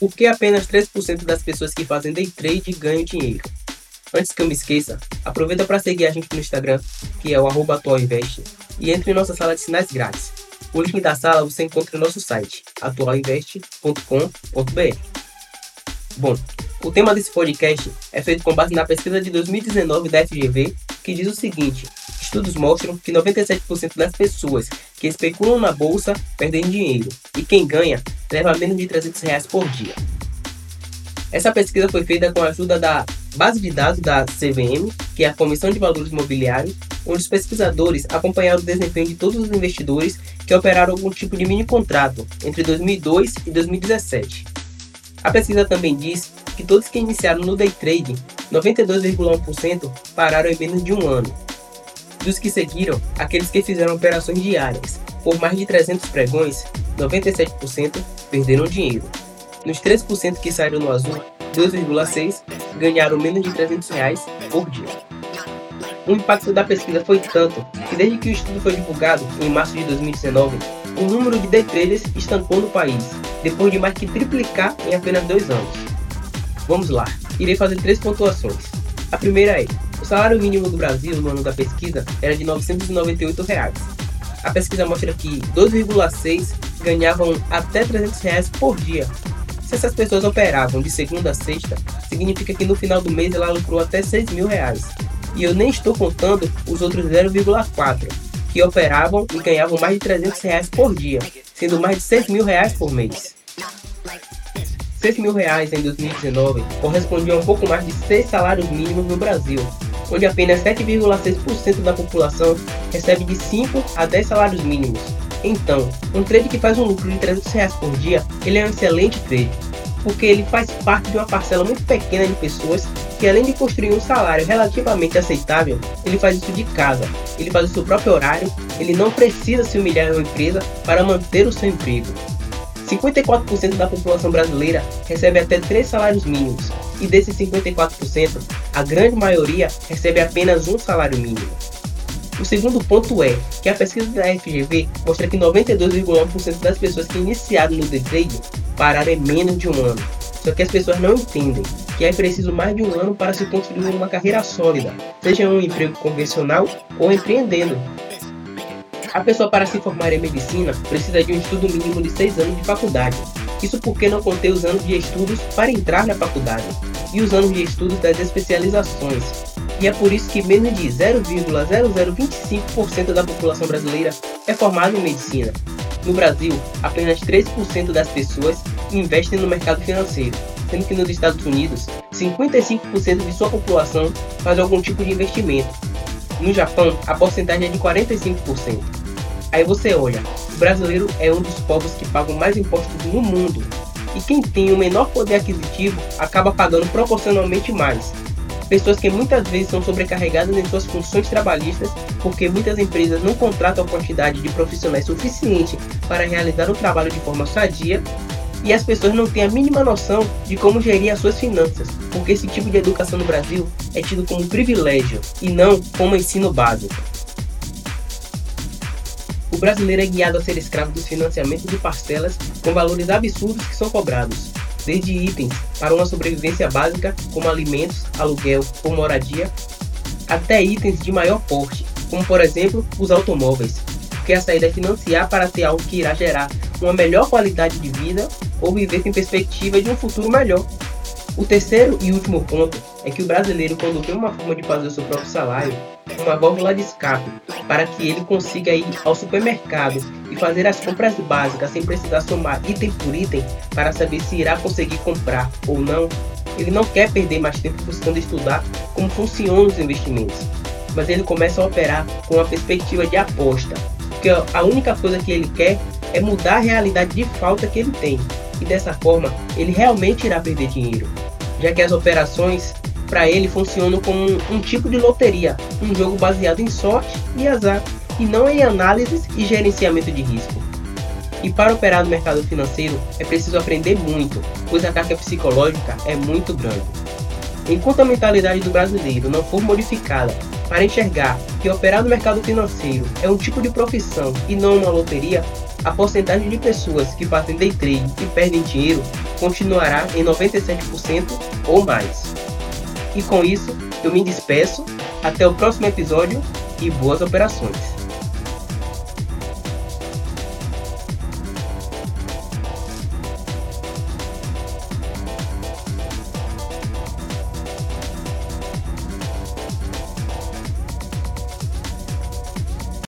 Por que apenas 3% das pessoas que fazem day trade ganham dinheiro? Antes que eu me esqueça, aproveita para seguir a gente no Instagram, que é o atualinvest, e entre em nossa sala de sinais grátis. O link da sala você encontra no nosso site, atualinvest.com.br. Bom, o tema desse podcast é feito com base na pesquisa de 2019 da FGV, que diz o seguinte: estudos mostram que 97% das pessoas que especulam na bolsa perdem dinheiro, e quem ganha leva menos de 300 reais por dia. Essa pesquisa foi feita com a ajuda da base de dados da CVM, que é a Comissão de Valores Imobiliários, onde os pesquisadores acompanharam o desempenho de todos os investidores que operaram algum tipo de mini contrato entre 2002 e 2017. A pesquisa também diz que todos que iniciaram no day trade, 92,1% pararam em menos de um ano. Dos que seguiram, aqueles que fizeram operações diárias por mais de 300 pregões, 97% perderam dinheiro. Nos 3% que saíram no azul, 2,6% ganharam menos de 300 reais por dia. O impacto da pesquisa foi tanto que desde que o estudo foi divulgado, em março de 2019, o número de day traders estancou no país, depois de mais que triplicar em apenas dois anos. Vamos lá, irei fazer três pontuações. A primeira é, o salário mínimo do Brasil no ano da pesquisa era de 998 reais. A pesquisa mostra que 2,6 ganhavam até 300 reais por dia. Se essas pessoas operavam de segunda a sexta, significa que no final do mês ela lucrou até 6 mil reais. E eu nem estou contando os outros 0,4, que operavam e ganhavam mais de 300 reais por dia, sendo mais de 6 mil reais por mês. 6 mil reais em 2019 correspondia a um pouco mais de 6 salários mínimos no Brasil, onde apenas 7,6% da população recebe de 5 a 10 salários mínimos. Então, um trade que faz um lucro de 300 reais por dia, ele é um excelente trade, porque ele faz parte de uma parcela muito pequena de pessoas que além de construir um salário relativamente aceitável, ele faz isso de casa, ele faz o seu próprio horário, ele não precisa se humilhar em uma empresa para manter o seu emprego. 54% da população brasileira recebe até 3 salários mínimos, e desses 54%, a grande maioria recebe apenas um salário mínimo. O segundo ponto é que a pesquisa da FGV mostra que 92,1% das pessoas que iniciaram no day trade pararam em menos de um ano. Só que as pessoas não entendem que é preciso mais de um ano para se construir uma carreira sólida, seja em um emprego convencional ou empreendendo. A pessoa para se formar em medicina precisa de um estudo mínimo de 6 anos de faculdade. Isso porque não contei os anos de estudos para entrar na faculdade e os anos de estudos das especializações. E é por isso que menos de 0,0025% da população brasileira é formada em medicina. No Brasil, apenas 3% das pessoas investem no mercado financeiro, sendo que nos Estados Unidos, 55% de sua população faz algum tipo de investimento. No Japão, a porcentagem é de 45%. Aí você olha, o brasileiro é um dos povos que pagam mais impostos no mundo. E quem tem o menor poder aquisitivo acaba pagando proporcionalmente mais. Pessoas que muitas vezes são sobrecarregadas em suas funções trabalhistas porque muitas empresas não contratam a quantidade de profissionais suficiente para realizar o trabalho de forma sadia e as pessoas não têm a mínima noção de como gerir as suas finanças, porque esse tipo de educação no Brasil é tido como privilégio e não como ensino básico. Brasileiro é guiado a ser escravo dos financiamentos de parcelas com valores absurdos que são cobrados, desde itens para uma sobrevivência básica, como alimentos, aluguel ou moradia, até itens de maior porte, como por exemplo os automóveis, porque a saída é financiar para ter algo que irá gerar uma melhor qualidade de vida ou viver com perspectiva de um futuro melhor. O terceiro e último ponto é que o brasileiro, quando vê uma forma de fazer o seu próprio salário, uma válvula de escape para que ele consiga ir ao supermercado e fazer as compras básicas sem precisar somar item por item para saber se irá conseguir comprar ou não, ele não quer perder mais tempo buscando estudar como funcionam os investimentos, mas ele começa a operar com uma perspectiva de aposta, porque a única coisa que ele quer é mudar a realidade de falta que ele tem, e dessa forma ele realmente irá perder dinheiro, já que as operações para ele funcionam como um, um, tipo de loteria, um jogo baseado em sorte e azar, e não em análises e gerenciamento de risco. E para operar no mercado financeiro é preciso aprender muito, pois a carga psicológica é muito grande. Enquanto a mentalidade do brasileiro não for modificada para enxergar que operar no mercado financeiro é um tipo de profissão e não uma loteria, a porcentagem de pessoas que fazem day trade e perdem dinheiro continuará em 97% ou mais. E com isso, eu me despeço. Até o próximo episódio e boas operações.